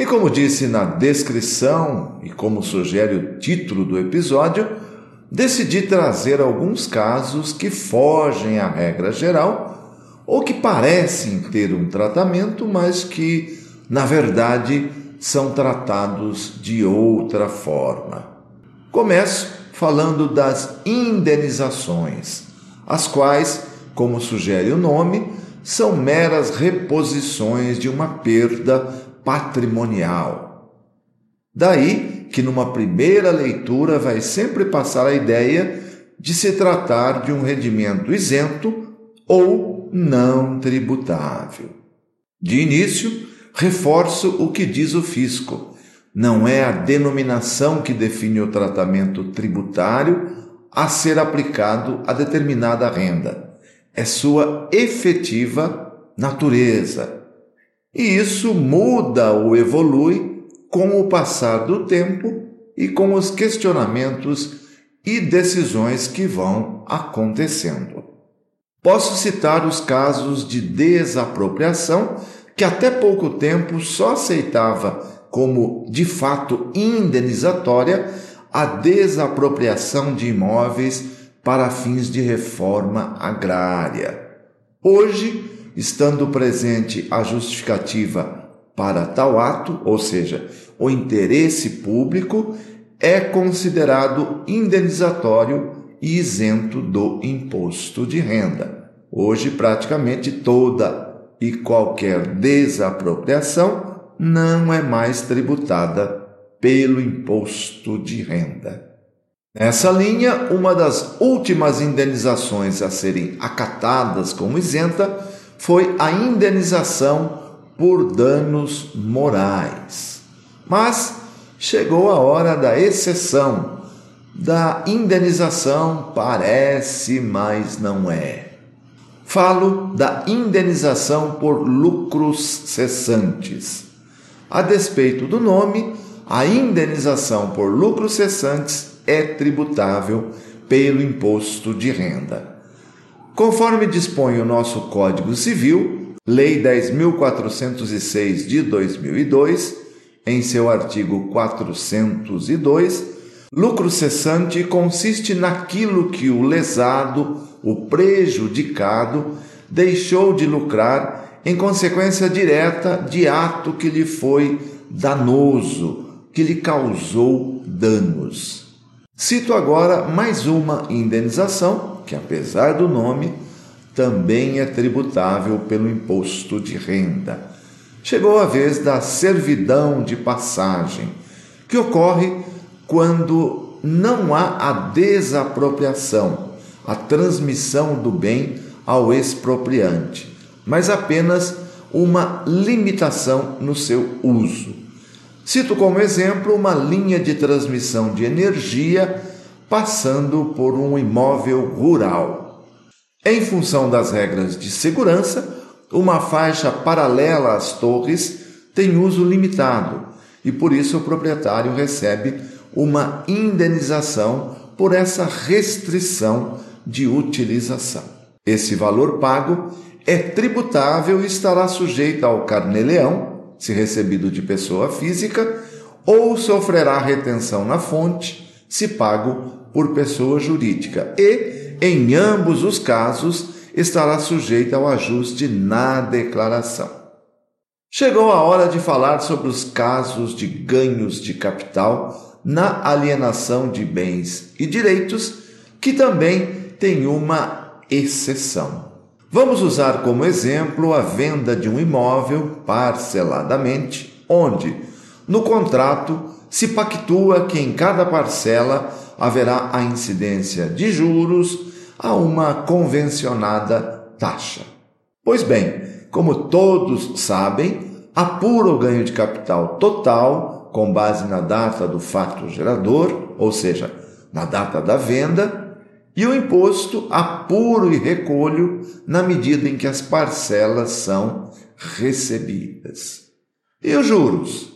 E como disse na descrição e como sugere o título do episódio, decidi trazer alguns casos que fogem à regra geral ou que parecem ter um tratamento, mas que, na verdade, são tratados de outra forma. Começo falando das indenizações, as quais, como sugere o nome, são meras reposições de uma perda patrimonial. Daí que numa primeira leitura vai sempre passar a ideia de se tratar de um rendimento isento ou não tributável. De início, reforço o que diz o fisco. Não é a denominação que define o tratamento tributário a ser aplicado a determinada renda. É sua efetiva natureza e isso muda ou evolui com o passar do tempo e com os questionamentos e decisões que vão acontecendo. Posso citar os casos de desapropriação que até pouco tempo só aceitava como de fato indenizatória a desapropriação de imóveis para fins de reforma agrária. Hoje, estando presente a justificativa para tal ato, ou seja, o interesse público, é considerado indenizatório e isento do imposto de renda. Hoje, praticamente toda e qualquer desapropriação não é mais tributada pelo imposto de renda. Nessa linha, uma das últimas indenizações a serem acatadas como isenta foi a indenização por danos morais. Mas chegou a hora da exceção. Da indenização parece, mas não é. Falo da indenização por lucros cessantes. A despeito do nome, a indenização por lucros cessantes é tributável pelo imposto de renda. Conforme dispõe o nosso Código Civil, Lei 10.406 de 2002, em seu artigo 402, lucro cessante consiste naquilo que o lesado, o prejudicado, deixou de lucrar em consequência direta de ato que lhe foi danoso, que lhe causou danos. Cito agora mais uma indenização que, apesar do nome, também é tributável pelo imposto de renda. Chegou a vez da servidão de passagem, que ocorre quando não há a desapropriação, a transmissão do bem ao expropriante, mas apenas uma limitação no seu uso. Cito como exemplo uma linha de transmissão de energia passando por um imóvel rural. Em função das regras de segurança, uma faixa paralela às torres tem uso limitado e por isso o proprietário recebe uma indenização por essa restrição de utilização. Esse valor pago é tributável e estará sujeito ao carnê-leão, se recebido de pessoa física, ou sofrerá retenção na fonte, se pago por pessoa jurídica e, em ambos os casos, estará sujeita ao ajuste na declaração. Chegou a hora de falar sobre os casos de ganhos de capital na alienação de bens e direitos, que também tem uma exceção. Vamos usar como exemplo a venda de um imóvel parceladamente, onde, no contrato, se pactua que em cada parcela haverá a incidência de juros a uma convencionada taxa. Pois bem, como todos sabem, apura o ganho de capital total com base na data do fato gerador, ou seja, na data da venda, e o imposto apuro e recolho na medida em que as parcelas são recebidas. E os juros?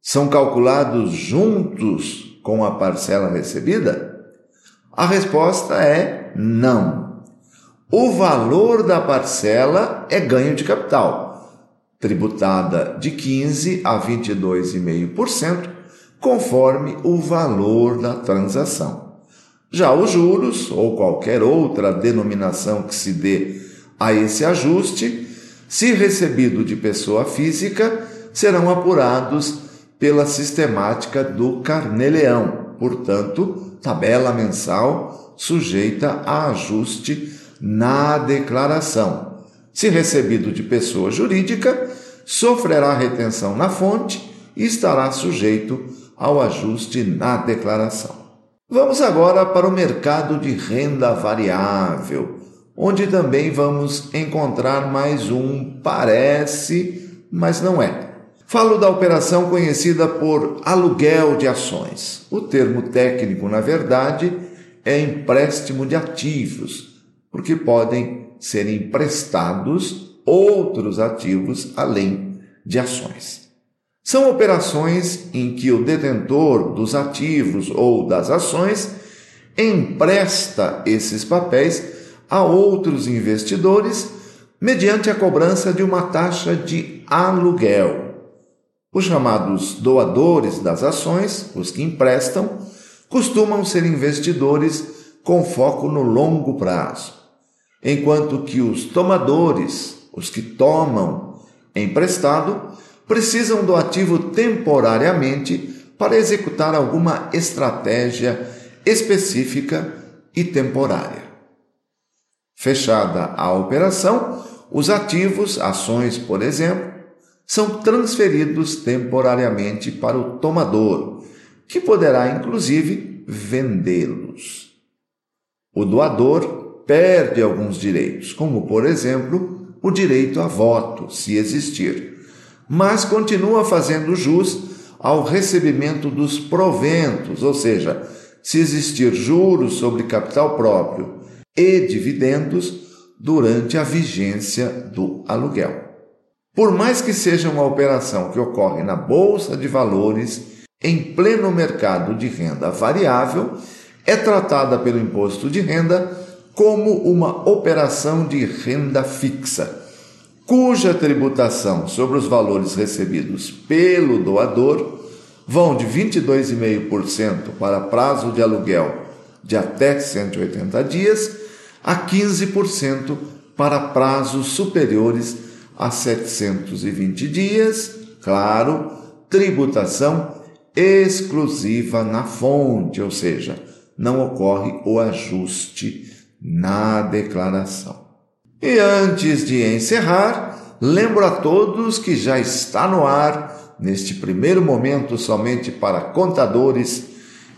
São calculados juntos com a parcela recebida? A resposta é não. O valor da parcela é ganho de capital, tributada de 15 a 22,5%, conforme o valor da transação. Já os juros, ou qualquer outra denominação que se dê a esse ajuste, se recebido de pessoa física, serão apurados pela sistemática do Carneleão, portanto, tabela mensal sujeita a ajuste na declaração. Se recebido de pessoa jurídica, sofrerá retenção na fonte e estará sujeito ao ajuste na declaração. Vamos agora para o mercado de renda variável, onde também vamos encontrar mais um parece, mas não é. Falo da operação conhecida por aluguel de ações. O termo técnico, na verdade, é empréstimo de ativos, porque podem ser emprestados outros ativos além de ações. São operações em que o detentor dos ativos ou das ações empresta esses papéis a outros investidores mediante a cobrança de uma taxa de aluguel. Os chamados doadores das ações, os que emprestam, costumam ser investidores com foco no longo prazo, enquanto que os tomadores, os que tomam emprestado, precisam do ativo temporariamente para executar alguma estratégia específica e temporária. Fechada a operação, os ativos, ações, por exemplo, são transferidos temporariamente para o tomador, que poderá inclusive vendê-los. O doador perde alguns direitos, como por exemplo o direito a voto, se existir, mas continua fazendo jus ao recebimento dos proventos, ou seja, se existir juros sobre capital próprio e dividendos durante a vigência do aluguel. Por mais que seja uma operação que ocorre na bolsa de valores em pleno mercado de renda variável, é tratada pelo imposto de renda como uma operação de renda fixa, cuja tributação sobre os valores recebidos pelo doador vão de 22,5% para prazo de aluguel de até 180 dias a 15% para prazos superiores a 720 dias, claro, tributação exclusiva na fonte, ou seja, não ocorre o ajuste na declaração. E antes de encerrar, lembro a todos que já está no ar, neste primeiro momento somente para contadores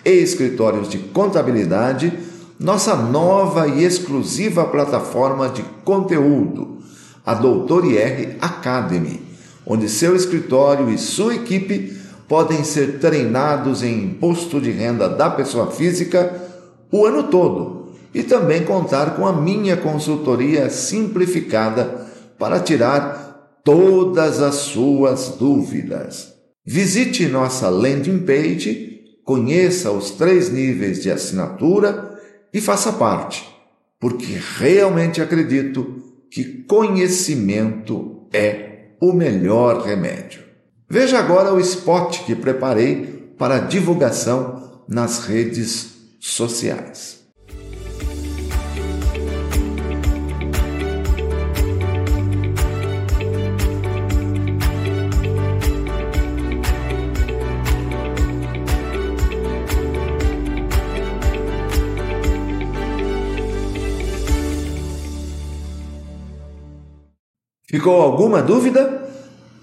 e escritórios de contabilidade, nossa nova e exclusiva plataforma de conteúdo a Doutor IR Academy, onde seu escritório e sua equipe podem ser treinados em imposto de renda da pessoa física o ano todo e também contar com a minha consultoria simplificada para tirar todas as suas dúvidas. Visite nossa landing page, conheça os três níveis de assinatura e faça parte, porque realmente acredito que conhecimento é o melhor remédio. Veja agora o spot que preparei para divulgação nas redes sociais. Ficou alguma dúvida?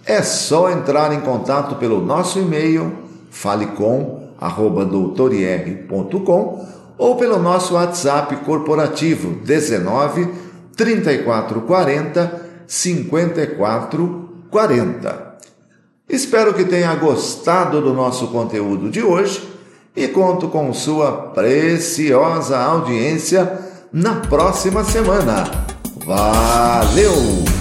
É só entrar em contato pelo nosso e-mail falecom@doutorIR.com ou pelo nosso WhatsApp corporativo 19 34 40 54 40. Espero que tenha gostado do nosso conteúdo de hoje e conto com sua preciosa audiência na próxima semana. Valeu!